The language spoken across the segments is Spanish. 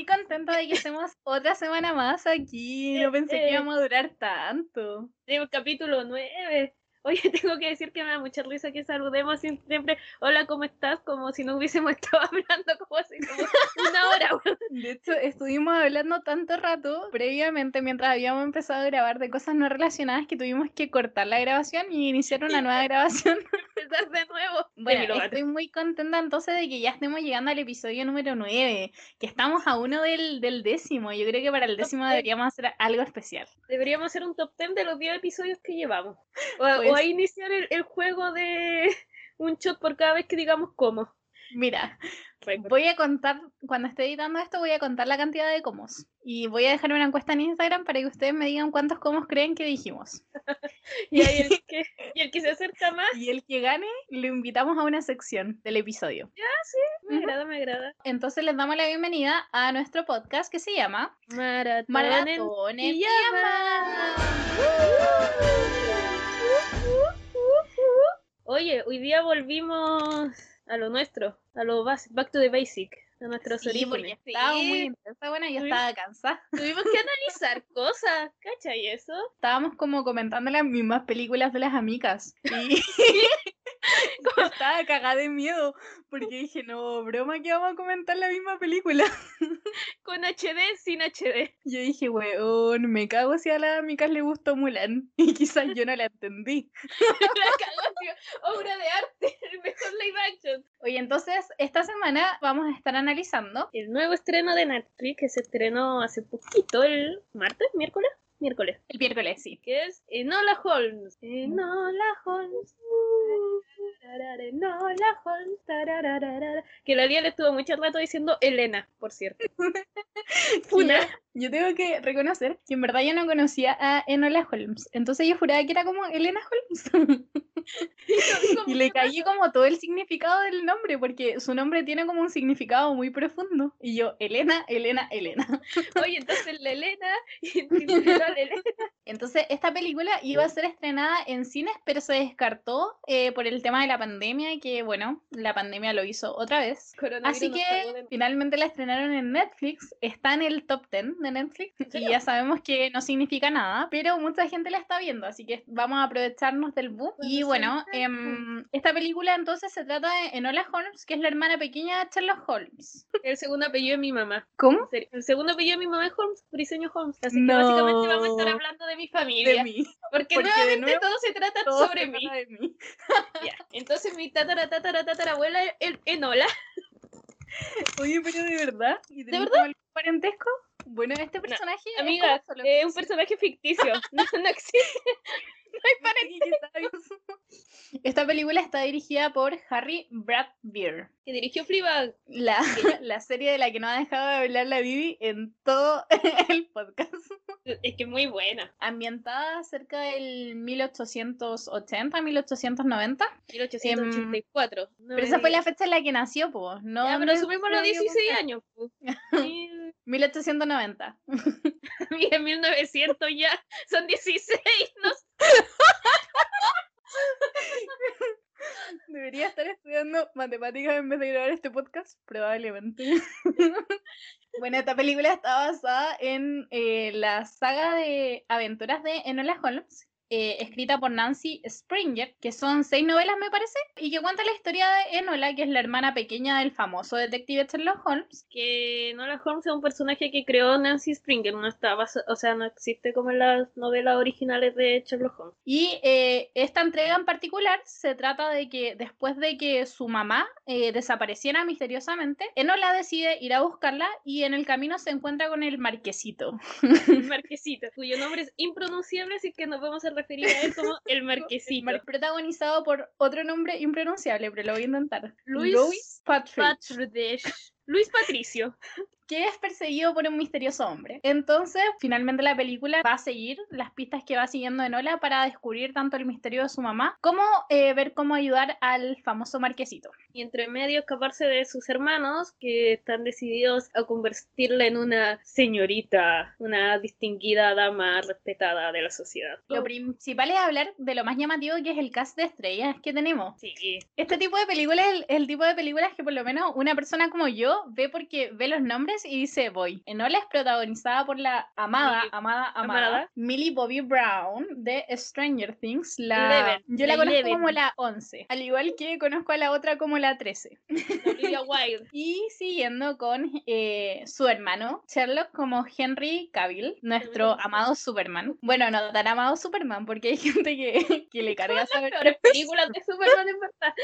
muy contenta de que estemos otra semana más aquí. No pensé que Eh, íbamos a durar tanto. Capítulo 9. Oye, tengo que decir que me da mucha risa que saludemos siem- siempre. Hola, ¿cómo estás? Como si no hubiésemos estado hablando como hace como una hora. De hecho, estuvimos hablando tanto rato previamente mientras habíamos empezado a grabar de cosas no relacionadas que tuvimos que cortar la grabación y iniciar una nueva grabación. Empezar de nuevo. Bueno, estoy muy contenta entonces de que ya estemos llegando al episodio número 9, que estamos a uno del, del décimo. Yo creo que para el décimo deberíamos hacer algo especial. Deberíamos hacer un top 10 de los 10 episodios que llevamos. O, o Pues- iniciar el, el juego de un shot por cada vez que digamos cómo. Mira. Voy a contar, cuando esté editando esto, voy a contar la cantidad de comos. Y voy a dejar una encuesta en Instagram para que ustedes me digan cuántos comos creen que dijimos. Y, el que, y el que se acerca más, Y el que gane, lo invitamos a una sección del episodio. me Ujú. agrada, me agrada. Entonces les damos la bienvenida a nuestro podcast que se llama Maratón, Maratón en pijama. Oye, hoy día volvimos a lo nuestro, a lo back to the basic, a nuestros Sí, porque orígenes. estaba muy intensa, bueno, yo estaba cansada. tuvimos que analizar cosas, ¿cacha? Y eso. Estábamos como comentando las mismas películas de las amigas. Y yo estaba cagada de miedo porque dije, no, broma que vamos a comentar la misma película. Con HD, sin HD. Yo dije, weón, me cago si a las amigas le gustó Mulan. Y quizás yo no la entendí. La cagó, tío. Obra de arte, el mejor live action. Oye, entonces, esta semana vamos a estar analizando El nuevo estreno de Netflix que se estrenó hace poquito, el martes, miércoles, miércoles. el miércoles, sí. que es Enola Holmes. Enola Holmes. Enola Holmes. Que la Lía le estuvo mucho rato diciendo Elena, por cierto. Funa. Yo tengo que reconocer que en verdad yo no conocía a Enola Holmes. Entonces yo juraba que era como Elena Holmes. y le caí como todo el significado del nombre, porque su nombre tiene como un significado muy profundo. Y yo, Elena, Elena, Elena. Oye, entonces la Elena la Entonces, esta película iba a ser estrenada en cines, pero se descartó eh, por el tema de la pandemia, y que bueno, la pandemia lo hizo otra vez. Así que de- finalmente la estrenaron en Netflix, está en el top 10 de Netflix y ya sabemos que no significa nada, pero mucha gente la está viendo, así que vamos a aprovecharnos del boom. Y Bueno, sí. em, esta película entonces se trata de Enola Holmes, que es la hermana pequeña de Sherlock Holmes. El segundo apellido de mi mamá. ¿Cómo? El segundo apellido de mi mamá es Holmes, Briseño Holmes. Así que básicamente vamos a estar hablando de mi familia. De mí. Porque, Porque nuevamente nuevo todo se trata Todo sobre se mí. trata de mí. Ya. Entonces mi tatara tatara tatarabuela es Enola. Oye, pero de verdad. ¿Y ¿De verdad? algún parentesco? Bueno, este personaje. es Amiga, es un personaje ficticio. No, no existe. Sí, ¿sabes? Esta película está dirigida por Harry Bradbeer, Que dirigió Fleabag. la, la serie de la que no ha dejado de hablar la Bibi en todo el podcast. Es que es muy buena. Ambientada cerca del 1880-1890. 1884. No Pero esa fue la fecha en la que nació, po. No, Ya, no pero no los digo 16 por qué. años. Mil- 1890. Mira, 1900 ya. Son 16. No sé. Debería estar estudiando matemáticas en vez de grabar este podcast, probablemente. bueno, esta película está basada en eh, la saga de aventuras de Enola Holmes, eh, escrita por Nancy Springer, que son seis novelas, me parece, y que cuenta la historia de Enola, que es la hermana pequeña del famoso detective Sherlock Holmes. Que Nola Holmes es un personaje que creó Nancy Springer. No está o sea, no existe como en las novelas originales de Sherlock Holmes. Y eh, esta entrega en particular se trata de que después de que su mamá eh, desapareciera misteriosamente, Enola decide ir a buscarla y en el camino se encuentra con el marquesito. El Marquesito, cuyo nombre es impronunciable, así que nos vamos a referir a él como el Marquesito. Mar- protagonizado por otro nombre impronunciable, pero lo voy a intentar. Luis Patrick, Patrick. Luis Patricio. que es perseguido por un misterioso hombre. Entonces, finalmente la película va a seguir las pistas que va siguiendo Enola para descubrir tanto el misterio de su mamá como eh, ver cómo ayudar al famoso marquesito. Y entre medio escaparse de sus hermanos que están decididos a convertirla en una señorita, una distinguida dama respetada de la sociedad. Lo principal es hablar de lo más llamativo que es el cast de estrellas que tenemos. Sí, Este tipo de películas es el, el tipo de películas que por lo menos una persona como yo ve porque ve los nombres y dice voy. Enola es protagonizada por la amada, Millie- amada, amada, amada. Millie Bobby Brown de Stranger Things. La, Eleven, yo la la conozco como la 11, al igual que conozco a la otra como la 13. Olivia Wilde. Y siguiendo con eh, su hermano Sherlock como Henry Cavill, nuestro amado Superman. Bueno, no tan amado Superman, porque hay gente que, que le carga saber. Películas de Superman en verdad.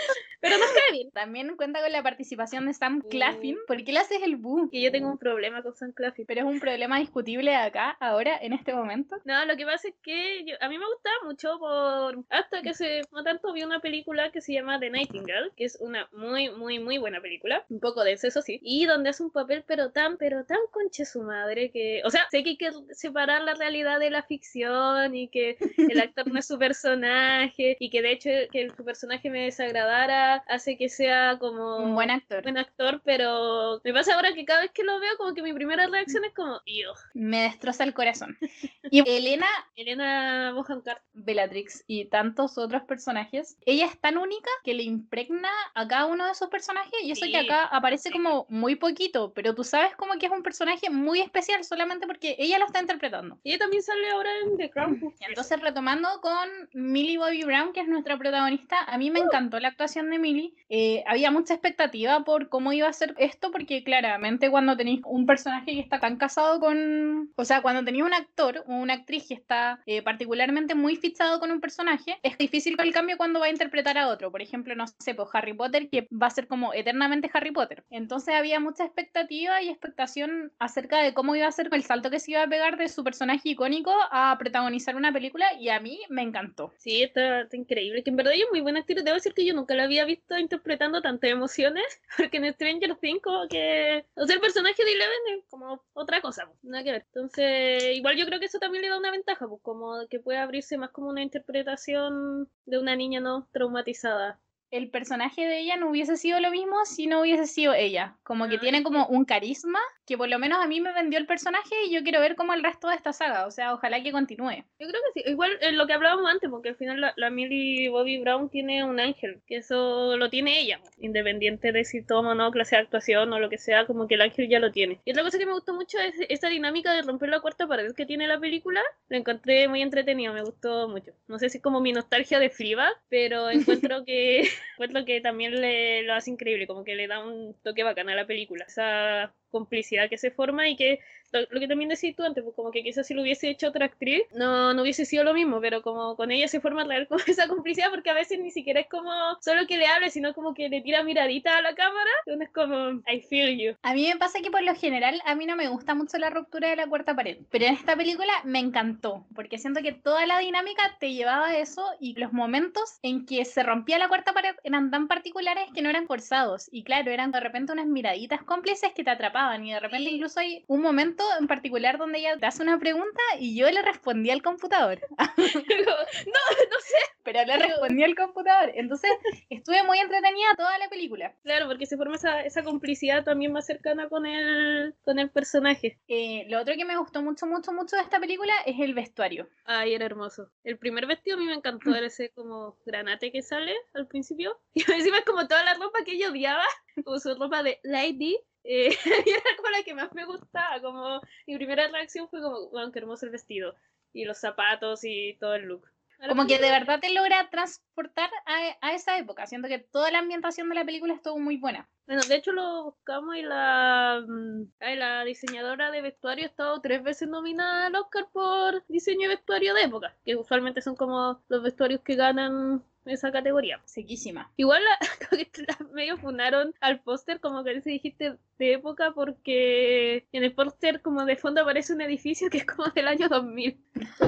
Pero nos cae bien. También cuenta con la participación de Sam Uh. Claflin, porque él hace el boo. Que yo tengo un problema con Sam Claflin. Pero es un problema discutible acá, ahora, en este momento. No, lo que pasa es que yo- a mí me gustaba mucho por hasta que hace no tanto vi una película que se llama The Nightingale, que es una muy muy muy buena película, un poco densa eso sí, y donde hace un papel pero tan pero tan conche su madre que, o sea, sé que hay que separar la realidad de la ficción y que el actor no es su personaje y que de hecho que su personaje me desagradara hace que sea como Un buen actor. buen actor, pero me pasa ahora que cada vez que lo veo como que mi primera reacción es como, "Ew". Me destroza el corazón. Y Elena Elena Bohan Carter. Bellatrix y tantos otros personajes, ella es tan única que le impregna a cada uno de sus personajes y eso que Sí, acá aparece sí. como muy poquito, pero tú sabes como que es un personaje muy especial solamente porque ella lo está interpretando. Ella también sale ahora en The Crown. Entonces, retomando con Millie Bobby Brown, que es nuestra protagonista, a mí me encantó la actuación de Millie. Eh, había mucha expectativa por cómo iba a ser esto, porque claramente cuando tenéis un personaje que está tan casado con. O sea, cuando tenéis un actor o una actriz que está eh, particularmente muy fichado con un personaje, es difícil el cambio cuando va a interpretar a otro. Por ejemplo, no sé, pues Harry Potter, que va a ser como eternamente Harry Potter. Entonces, había mucha expectativa y expectación acerca de cómo iba a ser el salto que se iba a pegar de su personaje icónico a protagonizar una película y a mí me encantó. Sí, está, está increíble. Que en verdad ella es muy buena actriz. Debo decir que yo nunca la había visto interpretando tantas emociones. Porque en Stranger Things, como que. O el personaje de Eleven es como otra cosa. pues, Nada que ver. Entonces, igual yo creo que eso también le da una ventaja. Pues como que puede abrirse más como una interpretación de una niña no traumatizada. El personaje de ella no hubiese sido lo mismo si no hubiese sido ella. Como que Ah, tiene como un carisma que por lo menos a mí me vendió el personaje y yo quiero ver como el resto de esta saga. O sea, ojalá que continúe. Yo creo que sí. Igual eh, lo que hablábamos antes, porque al final la, la Millie Bobby Brown tiene un ángel, que eso lo tiene ella, independiente de si toma o no clase de actuación o lo que sea, como que el ángel ya lo tiene. Y otra cosa que me gustó mucho es esta dinámica de romper la cuarta pared que tiene la película. Lo encontré muy entretenido, me gustó mucho. No sé si es como mi nostalgia de Fleabag, pero encuentro que encuentro que también le, lo hace increíble, como que le da un toque bacán a la película. Esa complicidad que se forma y que lo, lo que también decís tú antes, pues como que quizás si lo hubiese hecho otra actriz, no, no hubiese sido lo mismo, pero como con ella se forma real como esa complicidad, porque a veces ni siquiera es como solo que le hable, sino como que le tira miradita a la cámara, uno es como, I feel you. A mí me pasa que por lo general a mí no me gusta mucho la ruptura de la cuarta pared, pero en esta película me encantó, porque siento que toda la dinámica te llevaba a eso y los momentos en que se rompía la cuarta pared eran tan particulares que no eran forzados y claro, eran de repente unas miraditas cómplices que te atrapaban y de repente incluso hay un momento en particular donde ella te hace una pregunta y yo le respondí al computador, no, no sé, pero le respondí al computador, entonces estuve muy entretenida toda la película. claro, porque se forma esa, esa complicidad también más cercana con el, con el personaje. Eh, lo otro que me gustó mucho, mucho, mucho de esta película es el vestuario. Ay, era hermoso. El primer vestido a mí me encantó, era ese como granate que sale al principio. Y encima es como toda la ropa que ella odiaba, como su ropa de Lady. Eh, y era como la que más me gustaba. Como mi primera reacción fue como, wow, qué hermoso el vestido. Y los zapatos y todo el look. Como que de verdad te logra transportar a, a esa época. Siento que toda la ambientación de la película estuvo muy buena. Bueno, de hecho lo buscamos y la, mm, la diseñadora de vestuario ha estado tres veces nominada al Oscar por diseño de vestuario de época, que usualmente son como los vestuarios que ganan esa categoría. Sequísima. Igual la, como que la medio funaron al póster, como que se dijiste de época, porque en el póster como de fondo aparece un edificio que es como del año 2000.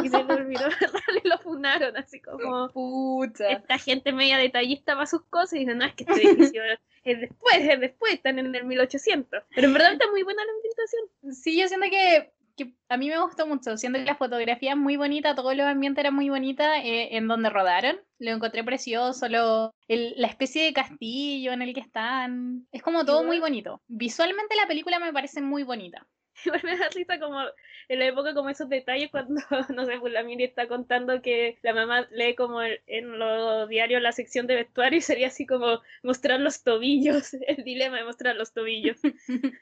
Y se le olvidó y lo funaron, así como Pucha. esta gente media detallista para sus cosas y dicen, no, es que este edificio es después, es después, están en el 1800. Pero en verdad está muy buena la ambientación. Sí, yo siento que, que a mí me gustó mucho. Siento que la fotografía es muy bonita, todos los ambientes eran muy bonitos eh, en donde rodaron. Lo encontré precioso, lo, el- la especie de castillo en el que están. Es como todo muy bonito. Visualmente la película me parece muy bonita. Igual me da risa como en la época como esos detalles cuando, no sé, pues la Miri está contando que la mamá lee como en los diarios la sección de vestuario y sería así como mostrar los tobillos, el dilema de mostrar los tobillos.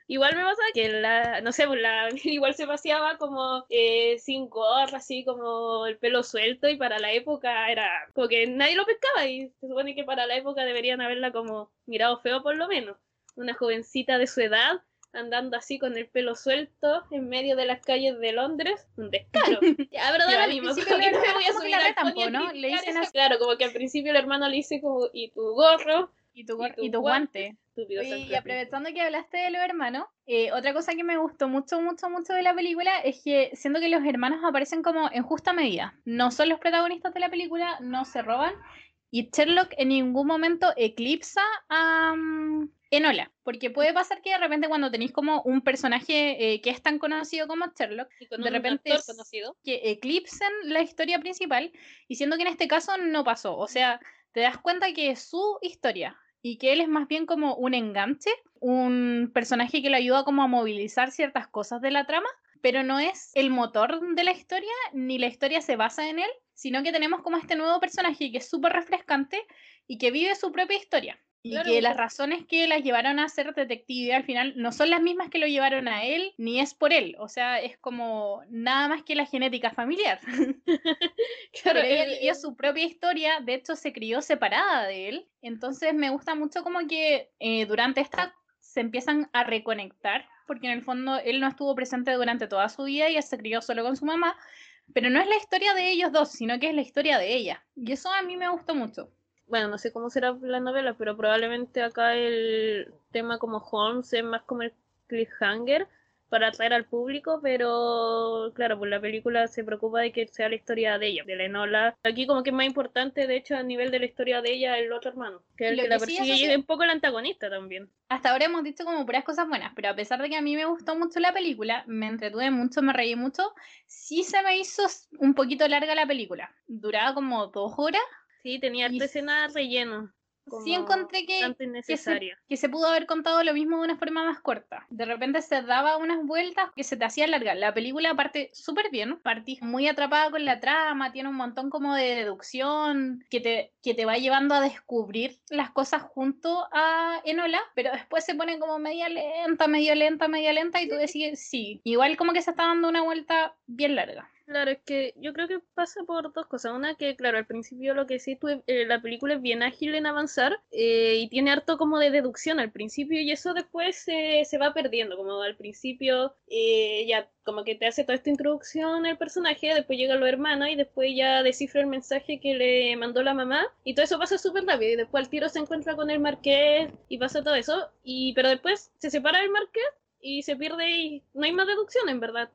igual me pasa que la, no sé, pues la Miri igual se paseaba como eh, sin gorra, así como el pelo suelto y para la época era como que nadie lo pescaba y se supone que para la época deberían haberla como mirado feo por lo menos. Una jovencita de su edad andando así con el pelo suelto en medio de las calles de Londres, un descaro. ya, pero da lo mismo, no me voy a subir al tampoco, ¿no? Le dicen así. Claro, como que al principio el hermano le dice como, y tu gorro, y tu, y tu, guante. y aprovechando que hablaste de los hermanos, eh, otra cosa que me gustó mucho, mucho, mucho de la película es que siento que los hermanos aparecen como en justa medida. No son los protagonistas de la película, no se roban. Y Sherlock en ningún momento eclipsa a, mm, Enola, porque puede pasar que de repente cuando tenéis como un personaje eh, que es tan conocido como Sherlock, de repente conocido. que eclipsen la historia principal, y siendo que en este caso no pasó, o sea, te das cuenta que es su historia y que él es más bien como un enganche, un personaje que le ayuda como a movilizar ciertas cosas de la trama, pero no es el motor de la historia, ni la historia se basa en él, sino que tenemos como este nuevo personaje que es súper refrescante y que vive su propia historia. Y que las razones que las llevaron a ser detective al final no son las mismas que lo llevaron a él, ni es por él. O sea, es como nada más que la genética familiar. claro, él vivió su propia historia, de hecho se crió separada de él. Entonces me gusta mucho como que eh, durante esta se empiezan a reconectar, porque en el fondo él no estuvo presente durante toda su vida y se crió solo con su mamá. Pero no es la historia de ellos dos, sino que es la historia de ella. Y eso a mí me gustó mucho bueno, no sé cómo será la novela, pero probablemente acá el tema como Holmes es más como el cliffhanger para atraer al público, pero claro, pues la película se preocupa de que sea la historia de ella, de la Enola. Aquí como que es más importante, de hecho, a nivel de la historia de ella, el otro hermano, que es el que, la persigue y es un poco el antagonista también. Hasta ahora hemos dicho como puras cosas buenas, pero a pesar de que a mí me gustó mucho la película, me entretuve mucho, me reí mucho, sí se me hizo un poquito larga la película. Duraba como dos horas Sí, tenía harta escena relleno. Sí encontré que, que se, pudo haber contado lo mismo de una forma más corta. De repente se daba unas vueltas que se te hacía largar. La película parte súper bien, partís muy atrapada con la trama, tiene un montón como de deducción que te, que te va llevando a descubrir las cosas junto a Enola, pero después se pone como media lenta, medio lenta, media lenta y tú decides sí. Igual como que se está dando una vuelta bien larga. Claro, es que yo creo que pasa por dos cosas. Una que, claro, al principio lo que sí, eh, la película es bien ágil en avanzar eh, y tiene harto como de deducción al principio y eso después se va perdiendo. Como al principio eh, ya como que te hace toda esta introducción el personaje, después llega lo hermano y después ya descifra el mensaje que le mandó la mamá y todo eso pasa súper rápido y después al tiro se encuentra con el marqués y pasa todo eso y pero después se separa el marqués y se pierde y no hay más deducción en verdad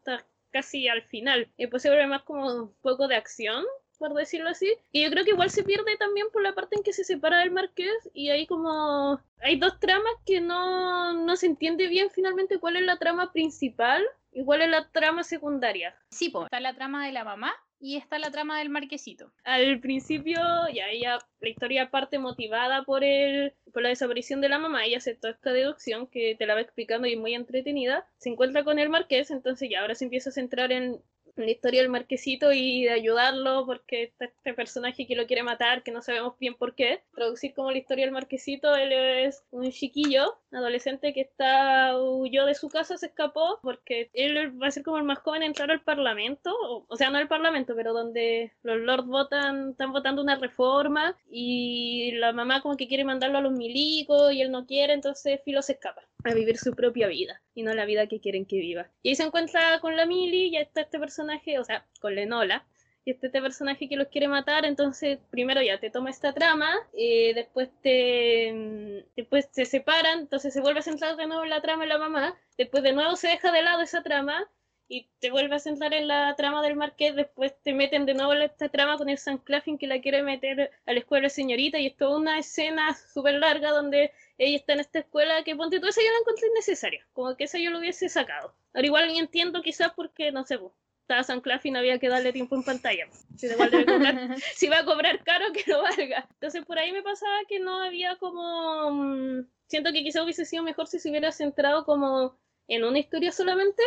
casi al final. Y pues se vuelve más como un poco de acción, por decirlo así. Y yo creo que igual se pierde también por la parte en que se separa del marqués y hay como... Hay dos tramas que no, no se entiende bien finalmente cuál es la trama principal y cuál es la trama secundaria. Sí, pues está la trama de la mamá y está la trama del marquesito. Al principio, ya ella, la historia parte motivada por el, por la desaparición de la mamá, ella aceptó esta deducción que te la va explicando y es muy entretenida. Se encuentra con el marqués, entonces ya ahora se empieza a centrar en la historia del marquesito y de ayudarlo porque está este personaje que lo quiere matar, que no sabemos bien por qué. Traducir como la historia del marquesito, él es un chiquillo, adolescente que está huyó de su casa, se escapó porque él va a ser como el más joven en entrar al parlamento, o, sea, no al parlamento, pero donde los lords votan, están votando una reforma y la mamá como que quiere mandarlo a los milicos y él no quiere, entonces Filo se escapa a vivir su propia vida y no la vida que quieren que viva. Y ahí se encuentra con la Mili y está este personaje, o sea, con Lenola, y este, personaje que los quiere matar, entonces primero ya te toma esta trama, eh, después te mm, después se separan, entonces se vuelve a centrar de nuevo en la trama de la mamá, después de nuevo se deja de lado esa trama y te vuelve a centrar en la trama del marqués, después te meten de nuevo en esta trama con el San Clafin que la quiere meter a la escuela de señorita y es toda una escena súper larga donde ella está en esta escuela que ponte todo eso yo la encontré innecesaria, como que esa yo lo hubiese sacado. Ahora igual entiendo quizás porque, no sé, pues, estaba San Clafin había que darle tiempo en pantalla. Si, si va a cobrar caro, que lo valga. Entonces por ahí me pasaba que no había como... Mm, siento que quizás hubiese sido mejor si se hubiera centrado como en una historia solamente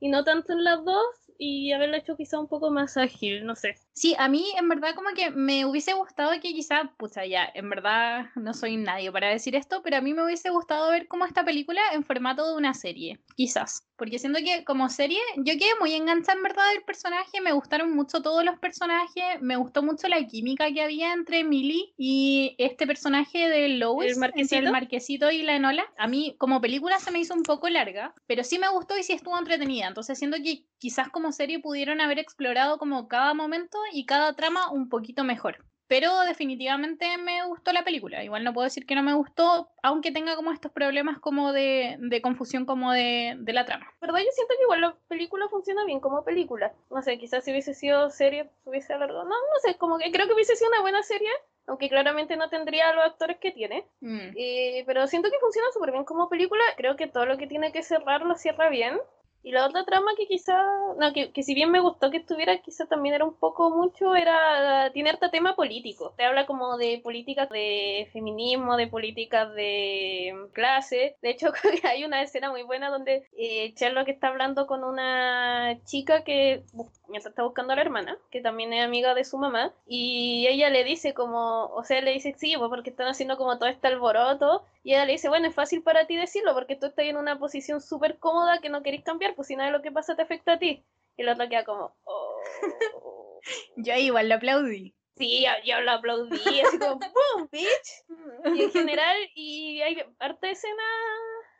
y no tanto en las dos y haberlo hecho quizá un poco más ágil, no sé. Sí, a mí en verdad como que me hubiese gustado que quizá, pucha, ya, en verdad no soy nadie para decir esto, pero a mí me hubiese gustado ver como esta película en formato de una serie, quizás. Porque siento que como serie, yo quedé muy enganchada en verdad del personaje, me gustaron mucho todos los personajes, me gustó mucho la química que había entre Millie y este personaje de Lois, ¿El marquesito? entre el marquesito y la Enola. A mí como película se me hizo un poco larga, pero sí me gustó y sí estuvo entretenida. Entonces siento que quizás como serie pudieron haber explorado como cada momento y cada trama un poquito mejor. Pero definitivamente me gustó la película. Igual no puedo decir que no me gustó, aunque tenga como estos problemas como de, de confusión como de, de la trama. ¿Verdad? Yo siento que igual la película funciona bien como película. No sé, quizás si hubiese sido serie, hubiese alargado. No, no sé, como que creo que hubiese sido una buena serie, aunque claramente no tendría los actores que tiene. Mm. Eh, pero siento que funciona súper bien como película. Creo que todo lo que tiene que cerrar lo cierra bien. Y la otra trama que quizá, no, que, que si bien me gustó que estuviera, quizá también era un poco mucho, era, tiene harta tema político. Te habla como de políticas de feminismo, de políticas de clase. De hecho, hay una escena muy buena donde eh, Sherlock está hablando con una chica que, mientras está buscando a la hermana, que también es amiga de su mamá, y ella le dice como, o sea, le dice, sí, pues porque están haciendo como todo este alboroto, y ella le dice, bueno, es fácil para ti decirlo, porque tú estás en una posición súper cómoda que no querés cambiar, pues si nada de lo que pasa te afecta a ti. Y la otra queda como, oh. Yo igual lo aplaudí. Sí, yo, yo lo aplaudí, así como, ¡boom, bitch! Y en general, y hay harta escena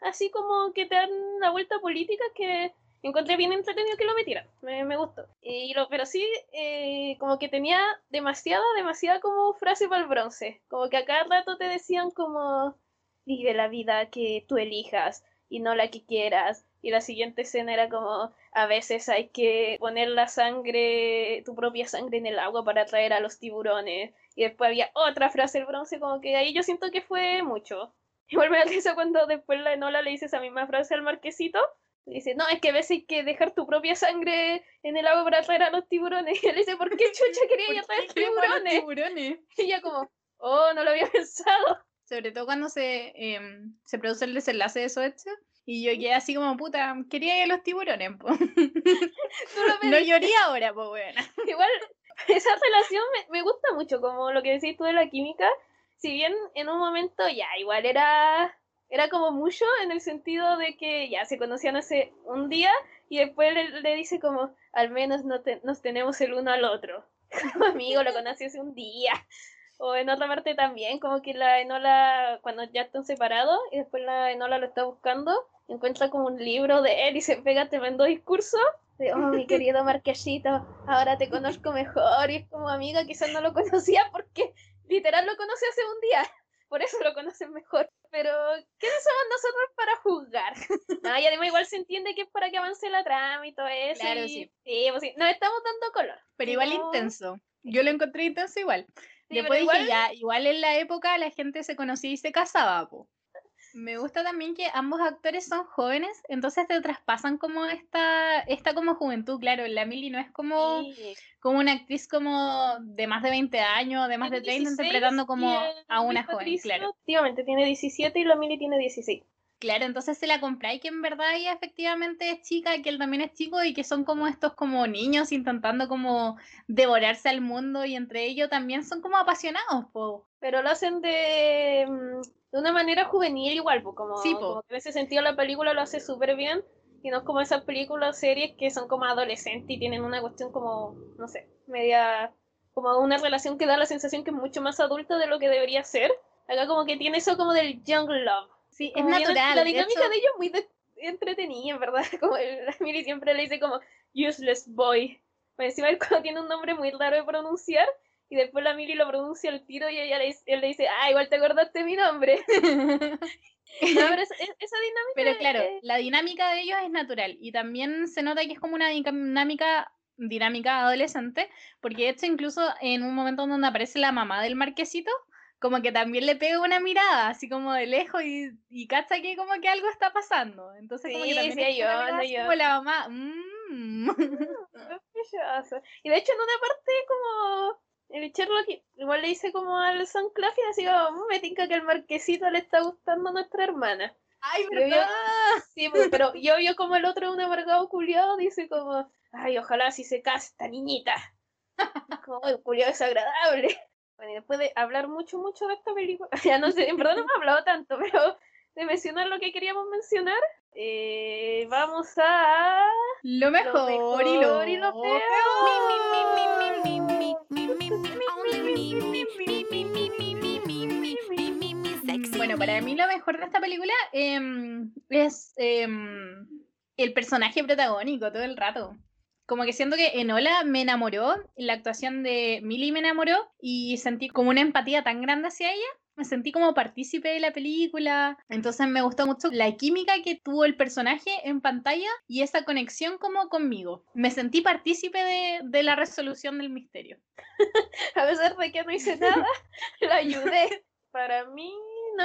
así como que te dan la vuelta política que encontré bien entretenido que lo metieran, me, me gustó. Y lo, pero sí, eh, como que tenía demasiada, demasiada como frase para el bronce, como que a cada rato te decían como, vive la vida que tú elijas y no la que quieras. Y la siguiente escena era como, a veces hay que poner la sangre, tu propia sangre en el agua para atraer a los tiburones. Y después había otra frase el bronce, como que ahí yo siento que fue mucho. Igual me da risa cuando después la Enola le dice esa misma frase al marquesito. Dice, no, es que a veces hay que dejar tu propia sangre en el agua para atraer a los tiburones. Y él dice, ¿por qué chucha quería ir a ¿Por atraer tiburones? tiburones? Y ella como, oh, no lo había pensado. Sobre todo cuando se, em, se produce el desenlace de Soetsu. Y yo quedé así como, puta, quería ir a los tiburones, po. No llorí ahora, po, weona. Igual, esa relación me, me gusta mucho, como lo que decís tú de la química. Si bien en un momento ya, igual era, era como mucho en el sentido de que ya se conocían hace un día y después le, le dice como, al menos no te- nos tenemos el uno al otro. Como amigo, lo conocí hace un día. O en otra parte también, como que la Enola, cuando ya están separados y después la Enola lo está buscando, encuentra como un libro de él y se pega tremendo discurso de, oh, mi querido marquesito, ahora te conozco mejor. Y es como amiga, quizás no lo conocía porque literal lo conoce hace un día. Por eso lo conocen mejor. Pero, ¿quiénes somos nosotros para juzgar? No, y además igual se entiende que es para que avance la trama y todo eso. Claro, y- sí. Sí, pues sí, nos estamos dando color. Pero igual No. intenso. Yo lo encontré intenso igual. Sí, Después dije, igual- ya, igual en la época la gente se conocía y se casaba, po. Me gusta también que ambos actores son jóvenes, entonces te traspasan como esta, esta como juventud, claro, la Millie no es como, Sí. como una actriz como de más de 20 años, de más de Tiene 30, 16 interpretando como a una joven, claro. Efectivamente, tiene 17 y la Mili tiene 16. Claro, entonces se la compráis que en verdad ella efectivamente es chica, que él también es chico y que son como estos como niños intentando como devorarse al mundo y entre ellos también son como apasionados, po. Pero lo hacen de, mm, de una manera juvenil igual, como, Sí, po. como que en ese sentido la película lo hace súper bien. Y no es como esas películas o series que son como adolescentes y tienen una cuestión como, no sé, media, como una relación que da la sensación que es mucho más adulta de lo que debería ser. Acá como que tiene eso como del young love. Sí, es Como bien- natural. La de dinámica hecho- de ellos es muy de- entretenida, en verdad. Como el, la Miri siempre le dice como useless boy. Pues encima él cuando tiene un nombre muy raro de pronunciar. Y después la Mili lo pronuncia al tiro y ella le, dice- él le dice, ah, igual te acordaste de mi nombre. No, pero esa, es- esa dinámica Pero claro, es- la dinámica de ellos es natural y también se nota que es como una dinámica dinámica adolescente, porque de hecho incluso en un momento donde aparece la mamá del marquesito, como que también le pega una mirada, así como de lejos y, y cacha que como que algo está pasando. Entonces como que también sí, yo, no, yo. como la mamá. mm. Y de hecho en una parte como el Sherlock igual le dice como al Sam Claflin así como "Mm, me tinca que el marquesito le está gustando a nuestra hermana. Ay, Pero yo- ¿verdad? Sí, pero yo vio como el otro un amargado culiado dice como, ay, ojalá si se casa esta niñita. Como el culiado desagradable. Bueno, y después de hablar mucho, mucho de esta película, ya no sé, en verdad no hemos hablado tanto, pero de mencionar lo que queríamos mencionar, eh, vamos a... Lo mejor, y lo, mejor y lo peor. Bueno, para mí lo mejor de esta película em, es em, el personaje protagónico todo el rato. Como que siento que Enola me enamoró, la actuación de Millie me enamoró y sentí como una empatía tan grande hacia ella. Me sentí como partícipe de la película. Entonces me gustó mucho la química que tuvo el personaje en pantalla y esa conexión como conmigo. Me sentí partícipe de, de la resolución del misterio. a pesar de que no hice nada, la ayudé. Para mí, no,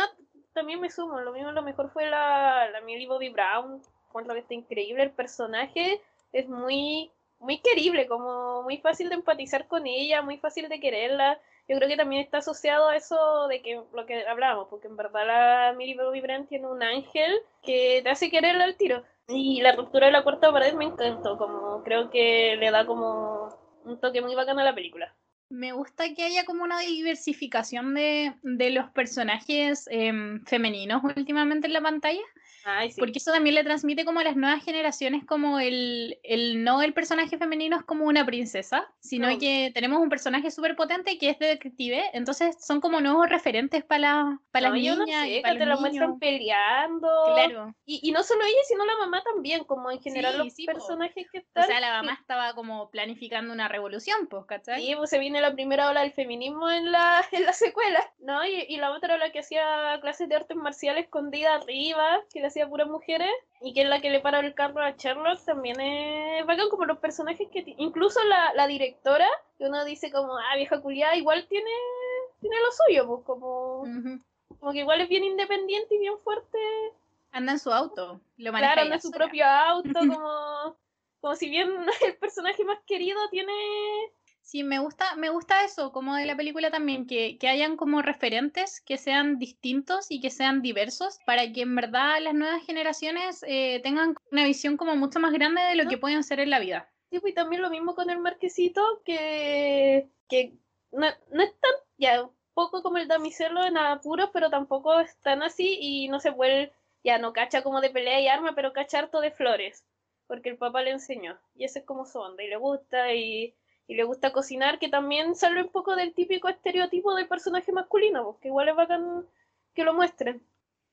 también me sumo. Lo mismo, lo mejor fue la, la Millie Bobby Brown. Encuentro que está increíble. El personaje es muy, muy querible, como muy fácil de empatizar con ella, muy fácil de quererla. Yo creo que también está asociado a eso de que lo que hablábamos, porque en verdad la Millie Bobby tiene un ángel que te hace quererla al tiro. Y la ruptura de la cuarta pared me encantó, como creo que le da como un toque muy bacano a la película. Me gusta que haya como una diversificación de, de los personajes em, femeninos últimamente en la pantalla, Ay, sí. porque eso también le transmite como a las nuevas generaciones como el, el no el personaje femenino es como una princesa, sino No. que tenemos un personaje súper potente que es detective, entonces son como nuevos referentes para la, para No, las yo no niñas sé, y para que te los la muestran niños. peleando. Claro. Y, y no solo ella, sino la mamá también, como en general Sí, los sí, po. personajes que O están. sea, la mamá estaba como planificando una revolución, pues, ¿cachai? Sí, pues se viene la primera ola del feminismo en la, en la secuela, ¿no? Y, y la otra la que hacía clases de artes marciales escondida arriba, que le hacía puras mujeres, y que es la que le para el carro a Charlotte, también es bacán como los personajes que... Incluso la, la directora, que uno dice como, ah, vieja culiada, igual tiene, tiene lo suyo, pues como, Ujú. como que igual es bien independiente y bien fuerte. Anda en su auto, lo maneja Claro, anda en su sola. propio auto, como, como si bien el personaje más querido tiene... Sí, me gusta, me gusta eso, como de la película también, que, que hayan como referentes que sean distintos y que sean diversos, para que en verdad las nuevas generaciones eh, tengan una visión como mucho más grande de lo que pueden ser en la vida. Sí, pues, y también lo mismo con el marquesito, que, que no, no es tan, ya, un poco como el damiselo en apuros, pero tampoco es tan así y no se vuelve, ya no cacha como de pelea y arma, pero cacha harto de flores, porque el papá le enseñó, y ese es como su onda, y le gusta, y, y le gusta cocinar, que también sale un poco del típico estereotipo del personaje masculino, porque igual es bacán que lo muestren.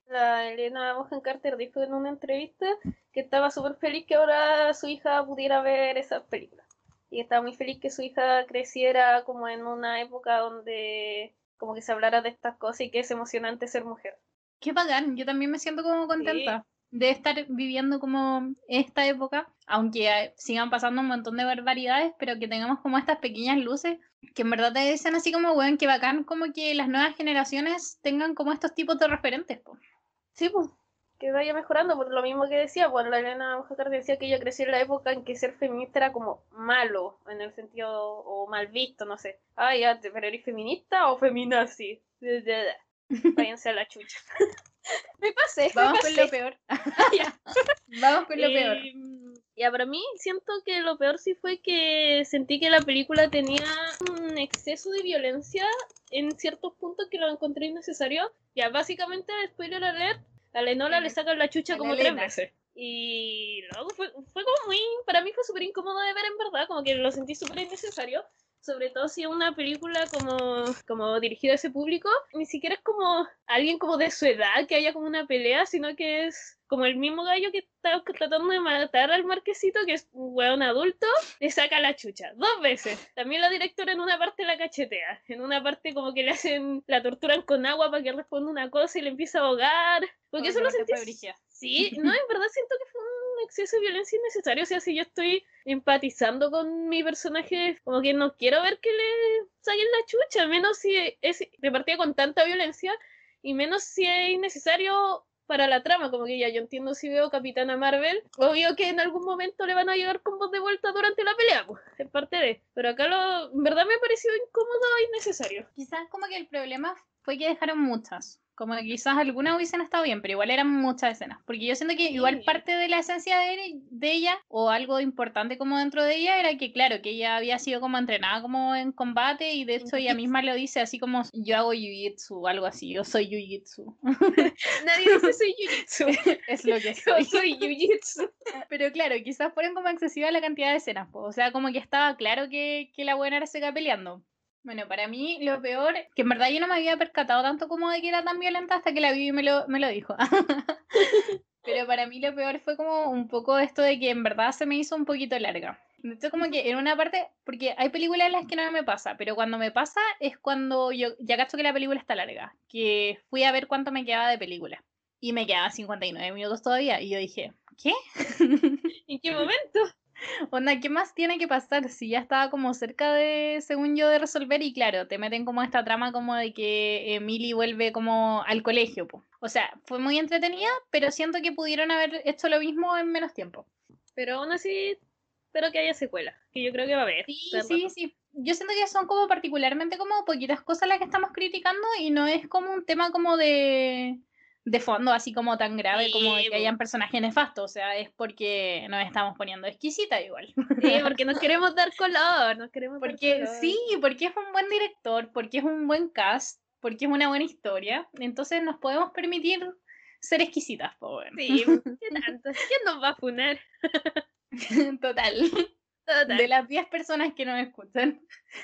La Elena Bonham Carter dijo en una entrevista que estaba súper feliz que ahora su hija pudiera ver esas películas. Y estaba muy feliz que su hija creciera como en una época donde como que se hablara de estas cosas y que es emocionante ser mujer. Qué bacán, yo también me siento como contenta de estar viviendo como esta época, aunque sigan pasando un montón de barbaridades, pero que tengamos como estas pequeñas luces que en verdad te dicen así como, weón, qué bacán como que las nuevas generaciones tengan como estos tipos de referentes, po. Sí, pues, que vaya mejorando, por lo mismo que decía, pues la Elena Carter decía que ella creció en la época en que ser feminista era como malo, en el sentido, o mal visto, no sé. Ah, ya, pero eres feminista o feminazi. Váyanse a la chucha. me me Vamos con pasé. lo peor. Ya. Vamos con lo peor. Eh, Ya, para mí siento que lo peor sí fue que sentí que la película tenía un exceso de violencia en ciertos puntos que lo encontré innecesario. Ya, básicamente, spoiler alert, a Lenola le sacan la chucha A como tres veces. Y luego fue, fue como muy, para mí fue súper incómodo de ver en verdad, como que lo sentí súper innecesario. Sobre todo si es una película como, como dirigida a ese público, ni siquiera es como alguien como de su edad que haya como una pelea, sino que es como el mismo gallo que está tratando de matar al marquesito, que es un weón adulto, le saca la chucha, dos veces. También la directora en una parte la cachetea, en una parte como que le hacen, la torturan con agua para que responda una cosa y le empieza a ahogar. Porque Oh, eso lo sentí. Sí, no, en verdad siento que fue un exceso de violencia innecesario. O sea, si yo estoy empatizando con mi personaje, como que no quiero ver que le saquen la chucha, menos si es repartida con tanta violencia y menos si es innecesario para la trama. Como que ya yo entiendo si veo Capitana Marvel, obvio que en algún momento le van a llegar combos de vuelta durante la pelea, pues, es parte de. Pero acá lo, en verdad me ha parecido incómodo e innecesario. Quizás como que el problema fue que dejaron muchas. Como que quizás algunas hubiesen estado bien, pero igual eran muchas escenas. Porque yo siento que igual parte de la esencia de, de ella, o algo importante como dentro de ella, era que, claro, que ella había sido como entrenada como en combate, y de hecho ella jiu-jitsu. misma lo dice así como yo hago jiu-jitsu, o algo así, yo soy jiu-jitsu. Nadie dice soy Jujitsu. es lo que Yo soy. soy Jujitsu. Pero claro, quizás fueron como excesiva la cantidad de escenas, po. o sea, como que estaba claro que, que la buena era seca peleando. Bueno, para mí lo peor, que en verdad yo no me había percatado tanto como de que era tan violenta hasta que la vi y me lo, me lo dijo. Pero para mí lo peor fue como un poco esto de que en verdad se me hizo un poquito larga. Hecho, como que en una parte, porque hay películas en las que no me pasa, pero cuando me pasa es cuando yo ya cacho que la película está larga, que fui a ver cuánto me quedaba de película. Y me quedaban 59 minutos todavía. Y yo dije, ¿qué? ¿En qué momento? Onda, ¿qué más tiene que pasar? Si ya estaba como cerca de, según yo, de resolver y claro, te meten como esta trama como de que Emily vuelve como al colegio, po. O sea, fue muy entretenida, pero siento que pudieron haber hecho lo mismo en menos tiempo. Pero aún así, espero que haya secuela. Que yo creo que va a haber. Sí, sí, sí. Yo siento que son como particularmente como poquitas cosas las que estamos criticando y no es como un tema como de, de fondo así como tan grave como que hayan personajes nefastos, o sea, es porque nos estamos poniendo exquisita igual. Sí, porque nos queremos dar color, nos queremos dar Porque color. sí, porque es un buen director, porque es un buen cast, porque es una buena historia, entonces nos podemos permitir ser exquisitas, po, weón. Sí, ¿qué tanto? ¿Quién nos va a funar? Total. Total. De las 10 personas que nos escuchan,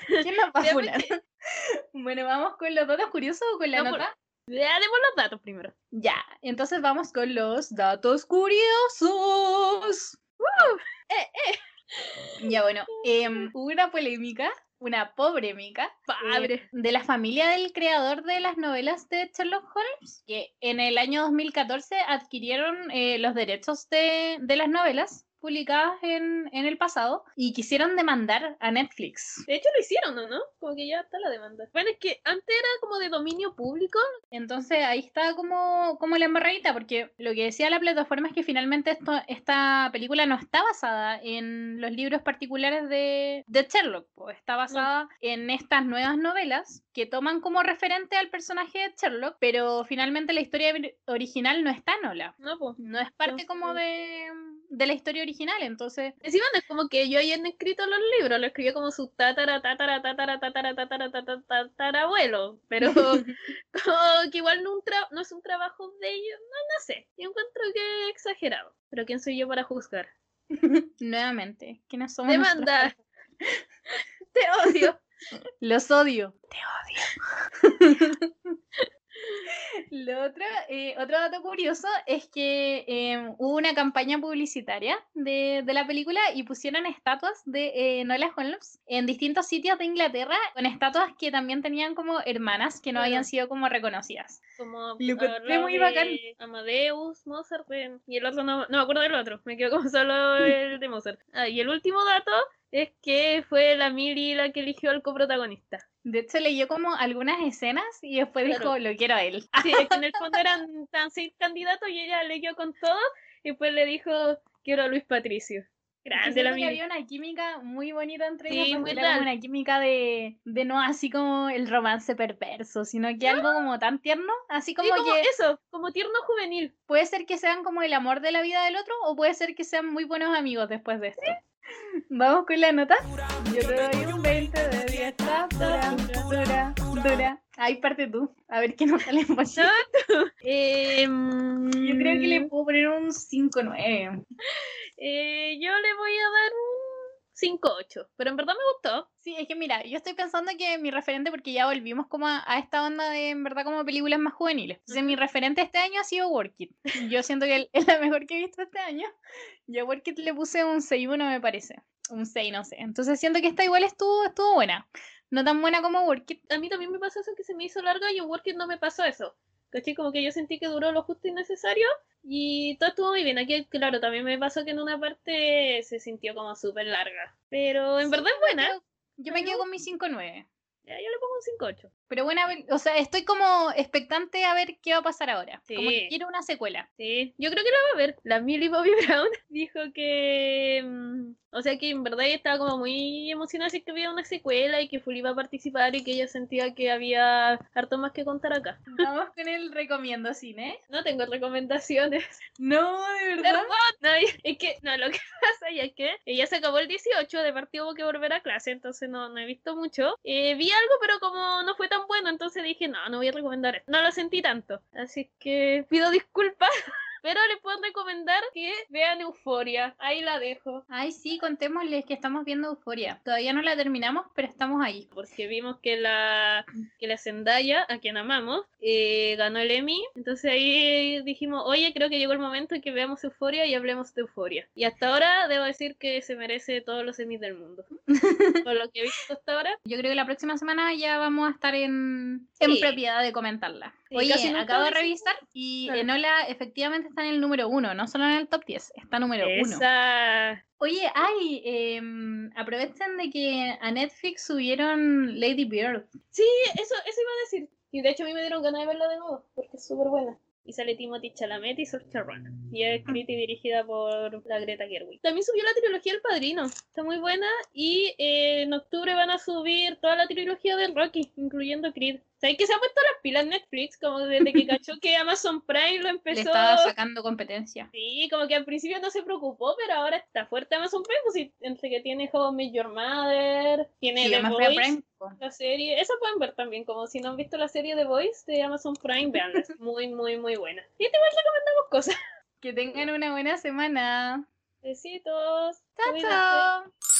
¿quién nos va a funar? porque- Bueno, vamos con los datos curiosos o con la No, por- nota. Ya demos los datos primero. Ya, entonces vamos con los datos curiosos. Ya bueno, em, hubo una polémica, una pobre mica, Padre. de la familia del creador de las novelas de Sherlock Holmes, que en el año 2014 adquirieron eh, los derechos de, de las novelas publicadas en, en el pasado y quisieron demandar a Netflix. De hecho lo hicieron, ¿o no? Como que ya está la demanda. Bueno, es que antes era como de dominio público. Entonces ahí está como, como la embarradita, porque lo que decía la plataforma es que finalmente esto, esta película no está basada en los libros particulares de, de Sherlock, está basada en estas nuevas novelas que toman como referente al personaje de Sherlock, pero finalmente la historia ori- original no está en Ola. No, pues. No es parte como de, de la historia original, entonces Encima no es como que yo hayan escrito los libros, lo escribió como su tatara, tatara, tatara, tatara, tatara, tatara, tatarabuelo. Pero como que igual no, un tra- no es un trabajo de ellos, no, no sé. Yo encuentro que es exagerado. Pero ¿quién soy yo para juzgar? nuevamente, ¿quiénes somos? Demanda. Te odio. Los odio. Te odio. Lo otro, eh, otro dato curioso es que eh, hubo una campaña publicitaria de, de la película y pusieron estatuas de eh, Nola Holmes en distintos sitios de Inglaterra con estatuas que también tenían como hermanas que no habían sido como reconocidas. Como Lo encontré muy bacán. Amadeus, Mozart y el otro no, no me acuerdo del otro, me quedo como solo el de Mozart. Ah, y el último dato es que fue la Miri la que eligió al coprotagonista. De hecho, leyó como algunas escenas y después Claro. dijo, lo quiero a él. Sí, es que en el fondo eran tan seis candidatos y ella leyó con todos y después le dijo quiero a Luis Patricio. Grande la que había una química muy bonita entre Sí, ellos, era como una química de, de no así como el romance perverso, sino que algo como tan tierno, así Sí, como que eso, como tierno juvenil. puede ser que sean como el amor de la vida del otro o puede ser que sean muy buenos amigos después de esto. Vamos con la nota. Yo te doy un 20 de 10. Está dura, dura, dura. Ahí parte tú. A ver qué nos sale en bolsillo. Em, Yo creo que le puedo poner un 5-9. eh, yo le voy a dar un 5-8, pero en verdad me gustó. Sí, es que mira, yo estoy pensando que mi referente, porque ya volvimos como a, a esta onda de, en verdad, como películas más juveniles. Entonces, mi referente este año ha sido Work It. Yo siento que es la mejor que he visto este año. Yo a Work It le puse un 6-1, me parece. Un 6, no sé. Entonces, siento que esta igual estuvo, estuvo buena. No tan buena como Work It. A mí también me pasó eso que se me hizo larga y en Working no me pasó eso. ¿Cachai? Como que yo sentí que duró lo justo y necesario y todo estuvo muy bien. Aquí, claro, también me pasó que en una parte se sintió como súper larga. Pero en Sí, verdad es buena. Yo me quedo con mi 5-9. Ya, yo le pongo un 5-8. Pero buena, pel- o sea, estoy como expectante a ver qué va a pasar ahora. Como que Sí. quiero una secuela. Sí, yo creo que la va a ver. La Millie Bobby Brown dijo que. mm, o sea, que en verdad ella estaba como muy emocionada así que había una secuela y que Fully iba a participar y que ella sentía que había harto más que contar acá. Vamos con el recomiendo cine. No tengo recomendaciones. No, de Perdón, no, es que, no, lo que pasa ya es que ya se acabó el 18, de partido hubo que volver a clase, entonces no, no he visto mucho. Eh, vi algo, pero como no fue tan bueno, entonces dije, no, no voy a recomendar esto. No lo sentí tanto, así que pido disculpas. Pero les puedo recomendar que vean Euforia. Ahí la dejo. Ay, sí, contémosles que estamos viendo Euforia. Todavía no la terminamos, pero estamos ahí. Porque vimos que la, que la Zendaya, a quien amamos, eh, ganó el Emmy. Entonces ahí dijimos, oye, creo que llegó el momento en que veamos Euforia y hablemos de Euforia. Y hasta ahora debo decir que se merece todos los Emmys del mundo. Por lo que he visto hasta ahora. Yo creo que la próxima semana ya vamos a estar en, en Sí. propiedad de comentarla. Oye, casi acabo de revisar y Claro. Enola efectivamente está en el número uno, no solo en el top 10, está número uno. Esa. Oye, ay, em, aprovechen de que a Netflix subieron Lady Bird. Sí, eso, eso iba a decir. Y de hecho a mí me dieron ganas de verla de nuevo, porque es súper buena. Y sale Timothy Chalamet y Saoirse Ronan. Y es escrita y dirigida por la Greta Gerwig. También subió la trilogía El Padrino. Está muy buena. Y eh, en octubre van a subir toda la trilogía de Rocky, incluyendo Creed. ¿Sabes que se ha puesto las pilas Netflix? Como desde que cachó que Amazon Prime lo Le empezó. estaba sacando competencia. Sí, como que al principio no se preocupó, pero ahora está fuerte Amazon Prime. Pues, entre que tiene How I Met Your Mother, tiene Sí, The Voice, Prime, la serie. Esa pueden ver también, como si no han visto la serie The Voice de Amazon Prime, veanla. Es muy, muy, muy buena. Y igual recomendamos cosas. Que tengan una buena semana. Besitos. Chao, chao.